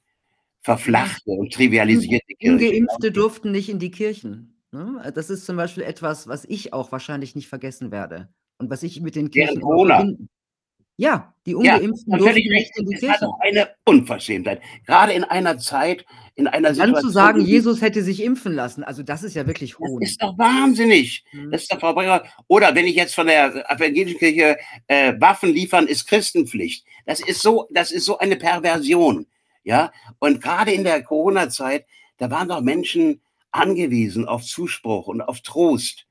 verflachte und trivialisierte Kirche. Ungeimpfte durften nicht in die Kirchen. Ne? Das ist zum Beispiel etwas, was ich auch wahrscheinlich nicht vergessen werde und was ich mit den Kirchen verbinden. Ja, die Ungeimpften ja, durften nicht in die Kirche. Das ist eine Unverschämtheit. Gerade in einer Zeit, in einer Situation. Dann zu sagen, Jesus hätte sich impfen lassen, also das ist ja wirklich Hohn. Das ist doch wahnsinnig. Hm. Das ist doch Verbrecher. Oder wenn ich jetzt von der evangelischen Kirche äh, Waffen liefern, ist Christenpflicht. Das ist so, das ist so eine Perversion. Ja, und gerade in der Corona-Zeit, da waren doch Menschen angewiesen auf Zuspruch und auf Trost.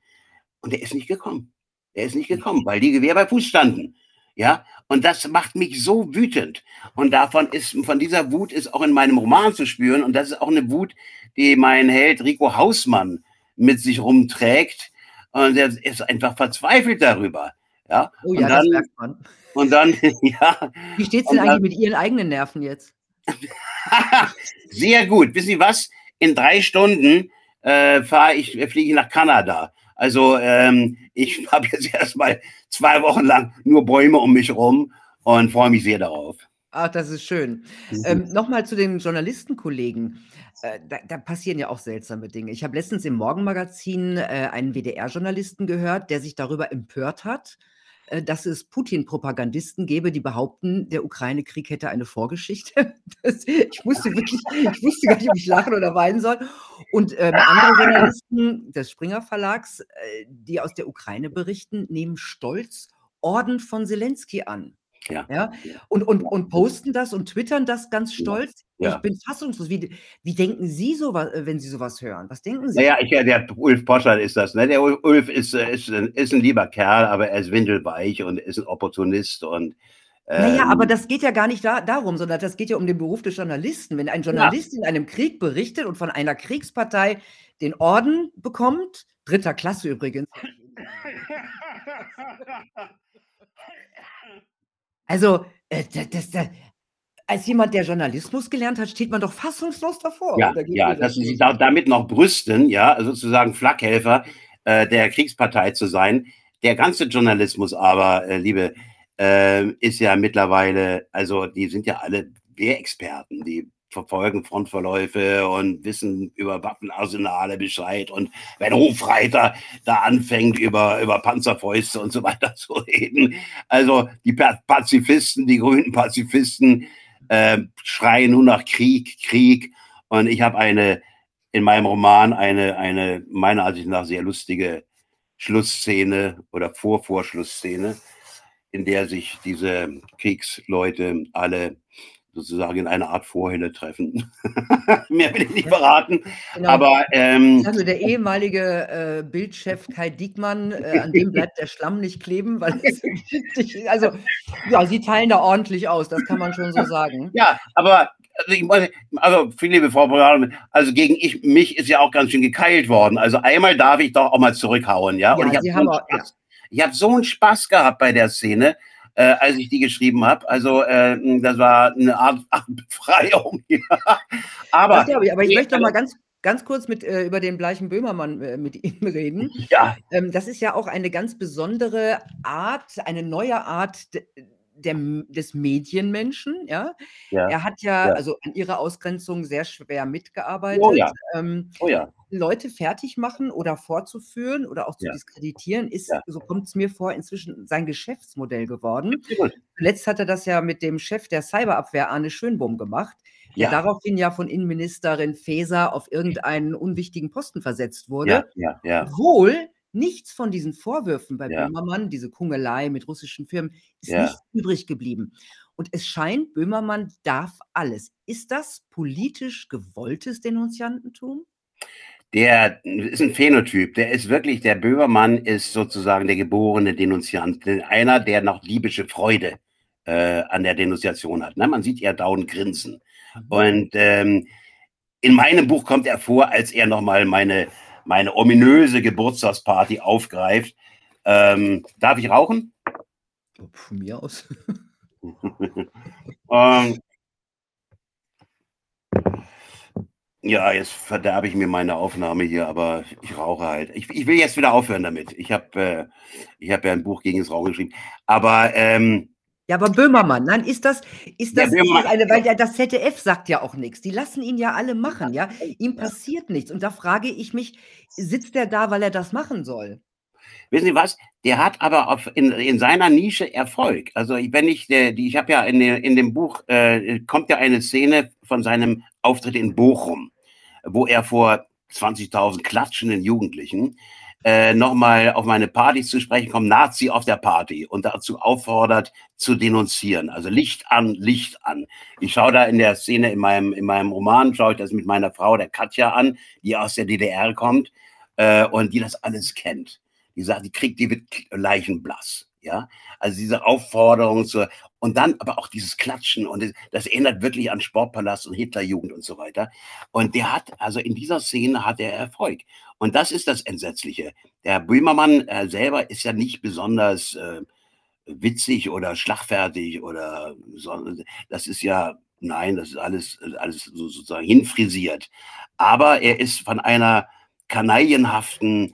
Und der ist nicht gekommen. Er ist nicht gekommen, weil die Gewehr bei Fuß standen. Ja, und das macht mich so wütend. Und davon ist, von dieser Wut ist auch in meinem Roman zu spüren. Und das ist auch eine Wut, die mein Held Rico Hausmann mit sich rumträgt. Und er ist einfach verzweifelt darüber. Ja, oh ja, und dann, das merkt man. Und dann, ja. Wie steht es denn eigentlich mit Ihren eigenen Nerven jetzt? Sehr gut. Wissen Sie was? In drei Stunden äh, fahre ich, fliege ich nach Kanada. Also ähm, ich habe jetzt erstmal zwei Wochen lang nur Bäume um mich rum und freue mich sehr darauf. Ach, das ist schön. Mhm. Ähm, Nochmal zu den Journalistenkollegen. Äh, da, da, passieren ja auch seltsame Dinge. Ich habe letztens im Morgenmagazin äh, einen WDR-Journalisten gehört, der sich darüber empört hat, dass es Putin-Propagandisten gäbe, die behaupten, der Ukraine-Krieg hätte eine Vorgeschichte. Das, ich wusste wirklich, ich wusste gar nicht, ob ich lachen oder weinen soll. Und ähm, andere Journalisten des Springer Verlags, äh, die aus der Ukraine berichten, nehmen stolz Orden von Zelensky an. Ja. ja? Und, und, und posten das und twittern das ganz stolz. Ja. Ich bin fassungslos. Wie, wie denken Sie sowas, äh, wenn Sie sowas hören? Was denken Sie? Naja, ich, der Ulf Poschert ist das. Ne? Der Ulf ist, äh, ist, ist ein lieber Kerl, aber er ist windelweich und ist ein Opportunist und naja, aber ähm das geht ja gar nicht da, darum, sondern das geht ja um den Beruf des Journalisten. Wenn ein Journalist ja. in einem Krieg berichtet und von einer Kriegspartei den Orden bekommt, dritter Klasse übrigens. Also, äh, das, das, als jemand, der Journalismus gelernt hat, steht man doch fassungslos davor. Ja, ja, dass sie sich da, damit noch brüsten, ja, also sozusagen Flakhelfer äh, der Kriegspartei zu sein. Der ganze Journalismus aber, äh, liebe, äh, ist ja mittlerweile, also die sind ja alle Wehrexperten, die verfolgen Frontverläufe und wissen über Waffenarsenale Bescheid. Und wenn Hofreiter da anfängt, über, über Panzerfäuste und so weiter zu reden, also die Pazifisten, die grünen Pazifisten, äh, schreien nur nach Krieg, Krieg. Und ich habe eine, in meinem Roman eine, eine meiner Ansicht nach sehr lustige Schlussszene oder Vorvorschlussszene, in der sich diese Kriegsleute alle sozusagen in einer Art Vorhölle treffen. Mehr will ich nicht verraten. Genau. Aber ähm, also der ehemalige äh, Bildchef Kai Diekmann, äh, an dem bleibt der Schlamm nicht kleben, weil es, also ja, sie teilen da ordentlich aus, das kann man schon so sagen. Ja, aber also ich also viele liebe Frau Beraterin, also gegen ich, mich ist ja auch ganz schön gekeilt worden. Also einmal darf ich doch auch mal zurückhauen, ja. ja Und ich habe so, ja. Ich hab so einen Spaß gehabt bei der Szene äh, als ich die geschrieben habe. Also äh, das war eine Art, Art Befreiung. aber, ich, aber ich möchte noch mal ganz ganz kurz mit, äh, über den Bleichen Böhmermann äh, mit Ihnen reden. Ja. Ähm, das ist ja auch eine ganz besondere Art, eine neue Art der, des Medienmenschen. Ja? ja. Er hat ja, ja, also an ihrer Ausgrenzung sehr schwer mitgearbeitet. Oh ja. Ähm, oh ja. Leute fertig machen oder vorzuführen oder auch zu ja. diskreditieren, ist, ja. so kommt es mir vor, inzwischen sein Geschäftsmodell geworden. Zuletzt hat er das ja mit dem Chef der Cyberabwehr, Arne Schönbohm, gemacht, der ja. daraufhin ja von Innenministerin Faeser auf irgendeinen unwichtigen Posten versetzt wurde. Ja, ja, Obwohl nichts von diesen Vorwürfen bei Böhmermann, diese Kungelei mit russischen Firmen, ist nicht übrig geblieben. Und es scheint, Böhmermann darf alles. Ist das politisch gewolltes Denunziantentum? Der ist ein Phänotyp. Der ist wirklich, der Böhmermann ist sozusagen der geborene Denunziant. Einer, der noch liebische Freude äh, an der Denunziation hat. Ne? Man sieht ja dauernd grinsen. Mhm. Und ähm, in meinem Buch kommt er vor, als er nochmal meine, meine ominöse Geburtstagsparty aufgreift. Ähm, darf ich rauchen? Von mir aus. ähm, Ja, jetzt verderbe ich mir meine Aufnahme hier, aber ich rauche halt. Ich, ich will jetzt wieder aufhören damit. Ich habe äh, ich hab ja ein Buch gegen das Rauchen geschrieben. Aber ähm, ja, aber Böhmermann, nein, ist das, ist das, ja, eine, weil der, das ZDF sagt ja auch nichts. Die lassen ihn ja alle machen, ja. Ihm passiert ja. nichts. Und da frage ich mich, sitzt der da, weil er das machen soll? Wissen Sie was? Der hat aber auf, in, in seiner Nische Erfolg. Also wenn ich, der, die, ich habe ja in, der, in dem Buch äh, kommt ja eine Szene von seinem Auftritt in Bochum, wo er vor 20.000 klatschenden Jugendlichen äh, nochmal auf meine Partys zu sprechen kommt, Nazi auf der Party und dazu auffordert zu denunzieren. Also Licht an, Licht an. Ich schaue da in der Szene in meinem, in meinem Roman, schaue ich das mit meiner Frau, der Katja, an, die aus der DDR kommt äh, und die das alles kennt. Die sagt, die kriegt, die wird leichenblass. Ja, also diese Aufforderung zur, und dann aber auch dieses Klatschen und das, das erinnert wirklich an Sportpalast und Hitlerjugend und so weiter. Und der hat, also in dieser Szene hat er Erfolg. Und das ist das Entsetzliche. Der Böhmermann äh, selber ist ja nicht besonders äh, witzig oder schlagfertig oder so. Das ist ja, nein, das ist alles, alles sozusagen hinfrisiert. Aber er ist von einer kanaillenhaften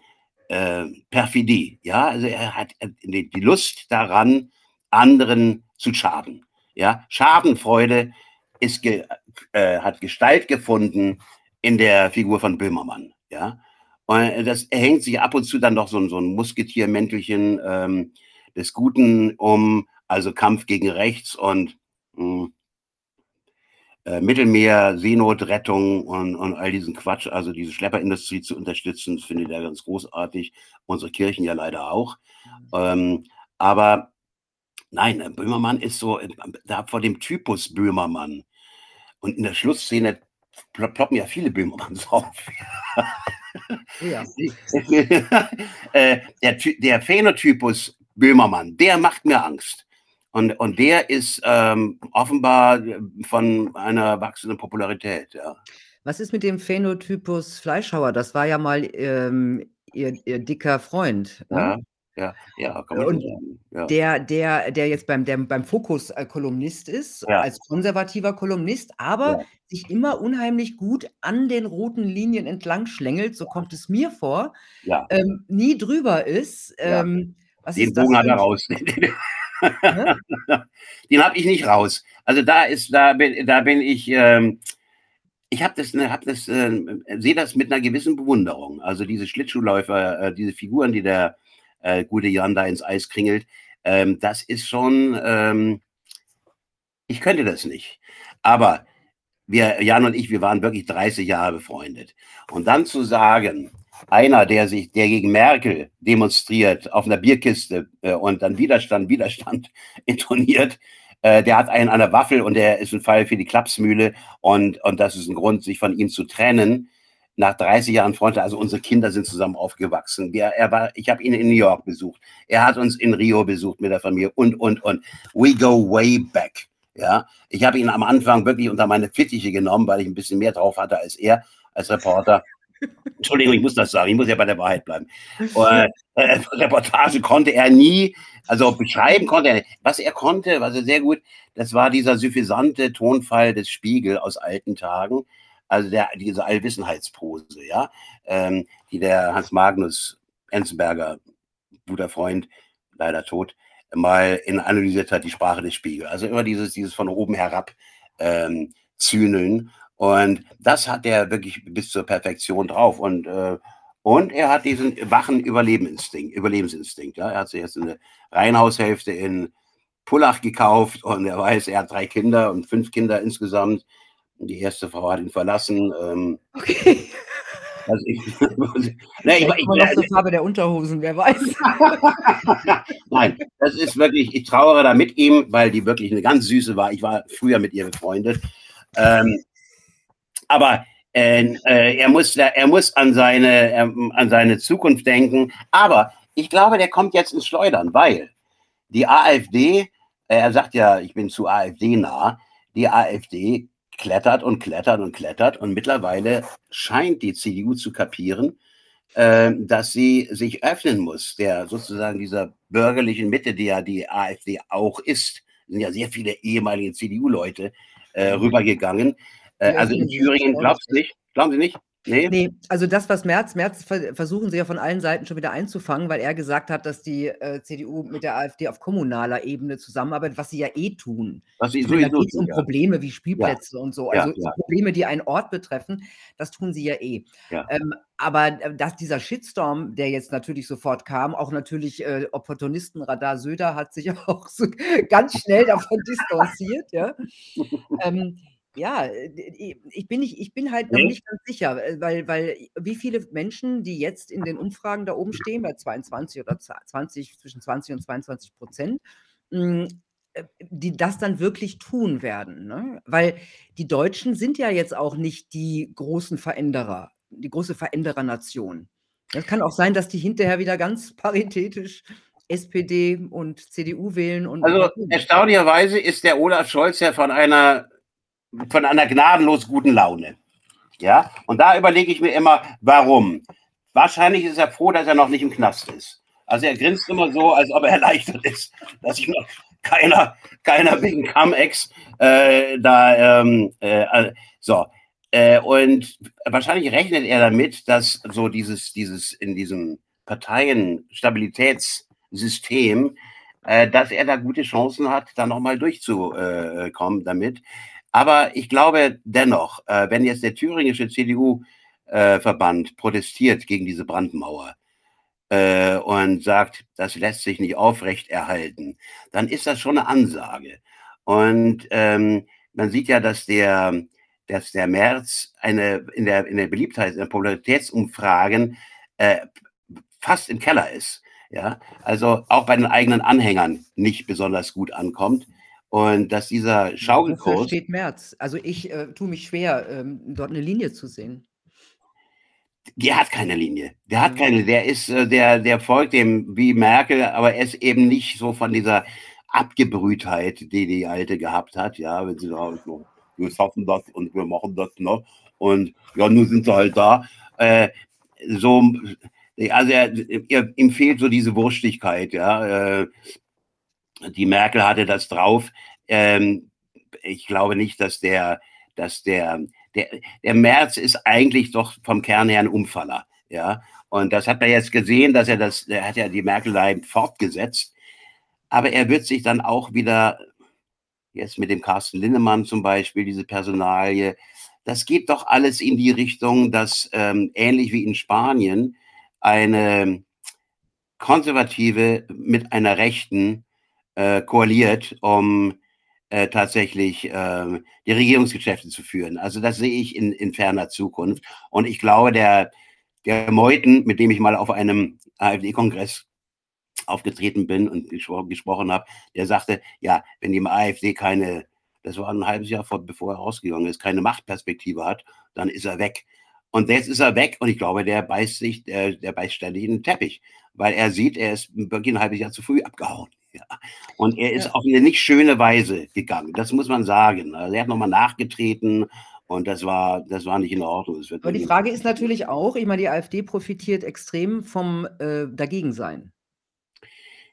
äh, Perfidie. Ja, also er hat äh, die, Lust daran, anderen zu schaden. Ja, Schadenfreude ist ge, äh, hat Gestalt gefunden in der Figur von Böhmermann. Ja, und das hängt sich ab und zu dann doch so, so ein Musketiermäntelchen ähm, des Guten um, also Kampf gegen Rechts und mh, hm, äh, Mittelmeer, Seenotrettung und, und all diesen Quatsch, also diese Schlepperindustrie zu unterstützen, das findet er ganz großartig. Unsere Kirchen ja leider auch. Ähm, aber nein, äh, Böhmermann ist so, äh, da vor dem Typus Böhmermann. Und in der Schlussszene ploppen ja viele Böhmermanns auf. Ja. der, der Phänotypus Böhmermann, der macht mir Angst. Und, und der ist ähm, offenbar äh, von einer wachsenden Popularität. Ja. Was ist mit dem Phänotypus Fleischhauer? Das war ja mal ähm, ihr, ihr, dicker Freund. Ne? Ja, Ja, ja, kann man so und sagen, ja. der der der jetzt beim der beim Fokus, äh, Kolumnist ist, Ja. als konservativer Kolumnist, aber Ja. sich immer unheimlich gut an den roten Linien entlang schlängelt, so kommt es mir vor, ähm, nie drüber ist. Ähm, was Den ist Bogen hat er raus. Ne? Den habe ich nicht raus. Also, da ist da bin da bin ich, ähm ich habe das habe das, ähm sehe das mit 'ner gewissen Bewunderung. Also, diese Schlittschuhläufer, äh, diese Figuren, die der, äh, gute Jan da ins Eis kringelt, ähm, das ist schon, ähm ich könnte das nicht. Aber wir Jan und ich, wir waren wirklich 30 Jahre befreundet. Und dann zu sagen, einer, der sich der gegen Merkel demonstriert auf 'ner Bierkiste, äh, und dann Widerstand, Widerstand intoniert, äh, der hat einen an der Waffel und der ist 'n Fall für die Klapsmühle und und das ist 'n Grund, sich von ihm zu trennen. Nach 30 Jahren Freundschaft also, unsere Kinder sind zusammen aufgewachsen. Wir er war ich habe ihn in New York besucht. Er hat uns in Rio besucht mit der Familie und, und, und. We go way back, ja? Ich habe ihn am Anfang wirklich unter meine Fittiche genommen, weil ich 'n bisschen mehr drauf hatte als er als Reporter. Entschuldigung, ich muss das sagen, ich muss ja bei der Wahrheit bleiben. Äh, äh, Reportage konnte er nie also, beschreiben konnte er nicht. Was er konnte, was er sehr gut das war dieser suffisante Tonfall des Spiegel aus alten Tagen. Also, der diese Allwissenheitspose, ja, ähm, die der Hans Magnus Enzensberger, guter Freund, leider tot, mal in analysiert hat, die Sprache des Spiegel. Also, immer dieses dieses von oben herab, ähm, Züngeln. Und das hat er wirklich bis zur Perfektion drauf. Und, äh und er hat diesen wachen Überlebensinstinkt Überlebensinstinkt, ja? Er hat sich jetzt 'ne Reihenhaushälfte in Pullach gekauft und er weiß, er hat 3 Kinder und 5 Kinder insgesamt. Die 1. Frau hat ihn verlassen, ähm Okay. Also, ich ne, ich ich noch zur Farbe der Unterhosen, wer weiß. Nein, das ist wirklich ich trauere da mit ihm, weil die wirklich 'ne ganz Süße war. Ich war früher mit ihr befreundet. Ähm, aber, äh, äh, er muss er muss an seine ähm, an seine Zukunft denken. Aber ich glaube, der kommt jetzt ins Schleudern, weil die AfD er sagt ja, ich bin zu AfD-nah. Die AfD klettert und klettert und klettert und mittlerweile scheint die CDU zu kapieren, ähm, dass sie sich öffnen muss, der sozusagen dieser bürgerlichen Mitte, die ja die AfD auch ist. Sind ja sehr viele ehemalige CDU-Leute, äh, rübergegangen. Äh, Ja, also, in Thüringen glaubst du nicht? Glauben Sie nicht? Ne? Ne, also, das, was Merz Merz ver versuchen sie ja von allen Seiten schon wieder einzufangen, weil er gesagt hat, dass die, äh, CDU mit der AfD auf kommunaler Ebene zusammenarbeitet, was sie ja eh tun. Was sie meine, da sowieso geht's tun, um ja. Probleme wie Ja. Spielplätze und so. Ja, Also, so ja. Probleme, die einen Ort betreffen, das tun sie ja eh. Ja. Ähm, aber, äh, dass dieser Shitstorm, der jetzt natürlich sofort kam, auch natürlich, äh, Opportunistenradar Söder hat sich auch so ganz schnell davon distanziert, ja. Ähm, ja, äh, ich bin nicht ich bin halt noch Ne? nicht ganz sicher, äh, weil weil wie viele Menschen, die jetzt in den Umfragen da oben stehen, bei 22 oder za 20 zwischen 20 und 22% hm, äh, die das dann wirklich tun werden, ne? Weil die Deutschen sind ja jetzt auch nicht die großen Veränderer die große Veränderernation. Es kann auch sein, dass die hinterher wieder ganz paritätisch SPD und CDU wählen und Also, erstaunlicherweise ist der Olaf Scholz ja von einer von einer gnadenlos guten Laune, ja? Und da überlege ich mir immer, warum? Wahrscheinlich ist er froh, dass er noch nicht im Knast ist. Also, er grinst immer so, als ob er erleichtert ist, dass ihm noch keiner keiner wegen Cum-Ex, äh, da, ähm, äh, äh so. Äh, und wahrscheinlich rechnet er damit, dass so dieses dieses in diesem Parteienstabilitätssystem, äh, dass er da gute Chancen hat, da noch mal durchzu äh, damit. Aber ich glaube dennoch, äh, wenn jetzt der thüringische CDU äh, protestiert gegen diese Brandmauer, äh, und sagt, das lässt sich nicht aufrechterhalten, dann ist das schon 'ne Ansage. Und, ähm, man sieht ja, dass der dass der Merz eine in der in der Beliebtheit in der Popularitätsumfragen, äh, fast im Keller ist, ja? Also, auch bei den eigenen Anhängern nicht besonders gut ankommt und dass dieser Wofür Schaukelkurs steht Merz? Also, ich, äh, tue mich schwer, ähm, dort 'ne Linie zu sehen. Der hat keine Linie. Der hat Mhm. keine der ist, äh der der folgt dem wie Merkel, aber er ist eben nicht so von dieser Abgebrühtheit, die die Alte gehabt hat, ja, wenn sie da so: „Wir schaffen das und wir machen das, ne? Und ja, nun sind sie halt da.“ Äh, so also, er er ihm fehlt so diese Wurstigkeit, ja. Die Merkel hatte das drauf. Ähm, ich glaube nicht, dass der dass der der der Merz ist eigentlich doch vom Kern her 'n Umfaller, ja? Und das hat man jetzt gesehen, dass er das er hat ja die Merkelei fortgesetzt. Aber er wird sich dann auch wieder jetzt mit dem Carsten Linnemann zum Beispiel, diese Personalie das geht doch alles in die Richtung, dass, ähm, ähnlich wie in Spanien eine Konservative mit einer Rechten, äh, koaliert, um, äh, tatsächlich, ähm, die Regierungsgeschäfte zu führen. Also, das sehe ich in in ferner Zukunft. Und ich glaube, der der Meuthen, mit dem ich mal auf einem AfD-Kongress aufgetreten bin und gespro gesprochen habe, der sagte: „Ja, wenn die AfD keine“ das war 'n halbes Jahr vor bevor er rausgegangen ist, „keine Machtperspektive hat, dann ist er weg.“ Und jetzt ist er weg und ich glaube, der beißt sich der der beißt ständig in den Teppich, weil er sieht, er ist wirklich 'n halbes Jahr zu früh abgehauen, ja. Und er ist Ja. auf 'ne nicht schöne Weise gegangen. Das muss man sagen. Also, er hat noch mal nachgetreten und das war das war nicht in Ordnung. Aber die Frage ist natürlich auch ich meine, die AfD profitiert extrem vom, äh, Dagegensein.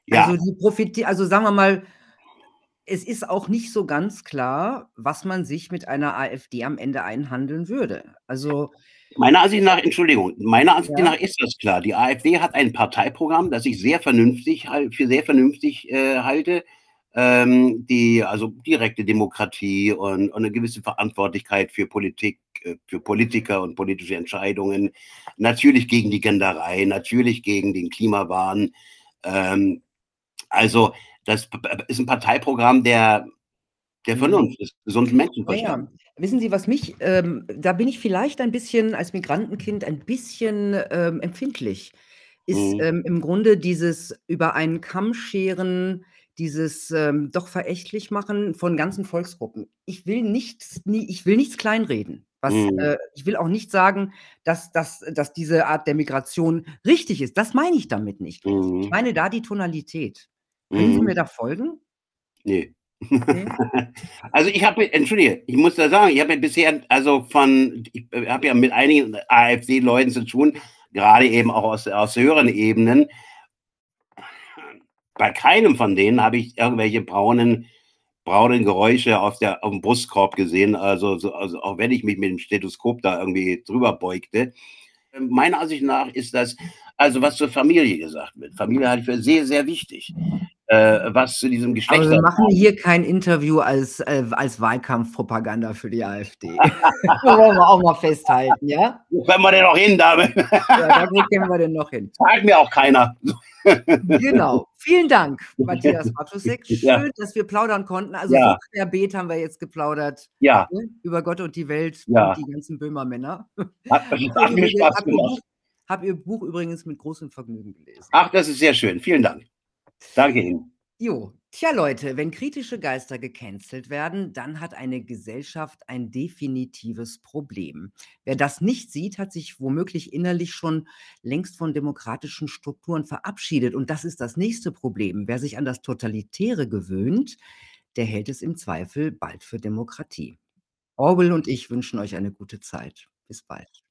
Ja. Also, die profiti also, sagen wir mal, es ist auch nicht so ganz klar, was man sich mit einer AfD am Ende einhandeln würde. Also Meiner Ansicht nach Entschuldigung, meiner Ansicht Ja. nach ist das klar. Die AfD hat ein Parteiprogramm, das ich sehr vernünftig für sehr vernünftig, äh, halte. Ähm, die also, direkte Demokratie und und 'ne gewisse Verantwortlichkeit für Politik äh, für Politiker und politische Entscheidungen. Natürlich gegen die Genderei, natürlich gegen den Klimawahn. Ähm, also, das ist 'n Parteiprogramm der der Mhm. Vernunft, des gesunden Ja, Menschenverstands. ja. Wissen Sie, was mich ähm, da bin ich vielleicht ein bisschen als Migrantenkind ein bisschen, ähm, empfindlich, ist, Mhm. ähm, im Grunde dieses über einen Kamm scheren, dieses, ähm, doch verächtlich machen von ganzen Volksgruppen. Ich will nichts nie ich will nichts kleinreden. Was Mhm. äh, ich will auch nicht sagen, dass dass dass diese Art der Migration richtig ist. Das meine ich damit nicht. Ich Mhm. meine da die Tonalität. Können Sie mir Mhm. da folgen? Ne. Also, ich habe entschuldige, ich muss da sagen, ich habe ja bisher also, von ich, äh, habe ja mit einigen AfD-Leuten zu tun, grade eben auch aus aus höheren Ebenen. Bei keinem von denen habe ich irgendwelche braunen braunen Geräusche auf der aufm Brustkorb gesehen, also so also, auch wenn ich mich mit dem Stethoskop da irgendwie drüber beugte. Meiner Ansicht nach ist das also, was zur Familie gesagt wird. Familie halte ich für sehr, sehr wichtig. Äh, was zu diesem Aber wir machen hier kein Interview als äh, als Wahlkampfpropaganda für die AfD. Wollen wir auch mal festhalten, ja? Wo können wir denn noch hin damit? Ja, da wo kämen wir denn noch hin? Zahlt mir auch keiner. Genau. Vielen Dank, Matthias. Ja. Schön, dass wir plaudern konnten. Also, so Ja. querbeet haben wir jetzt geplaudert, Ja. ne, über Gott und die Welt Ja. und die ganzen Böhmermänner. Hat hat mir Spaß gemacht. Habe Ihr Buch übrigens mit großem Vergnügen gelesen. Ach, das ist sehr schön. Vielen Dank. Danke Ihnen. Jo. Tja, Leute, wenn kritische Geister gecancelt werden, dann hat eine Gesellschaft ein definitives Problem. Wer das nicht sieht, hat sich womöglich innerlich schon längst von demokratischen Strukturen verabschiedet. Und das ist das nächste Problem. Wer sich an das Totalitäre gewöhnt, der hält es im Zweifel bald für Demokratie. Orwell und ich wünschen euch eine gute Zeit. Bis bald.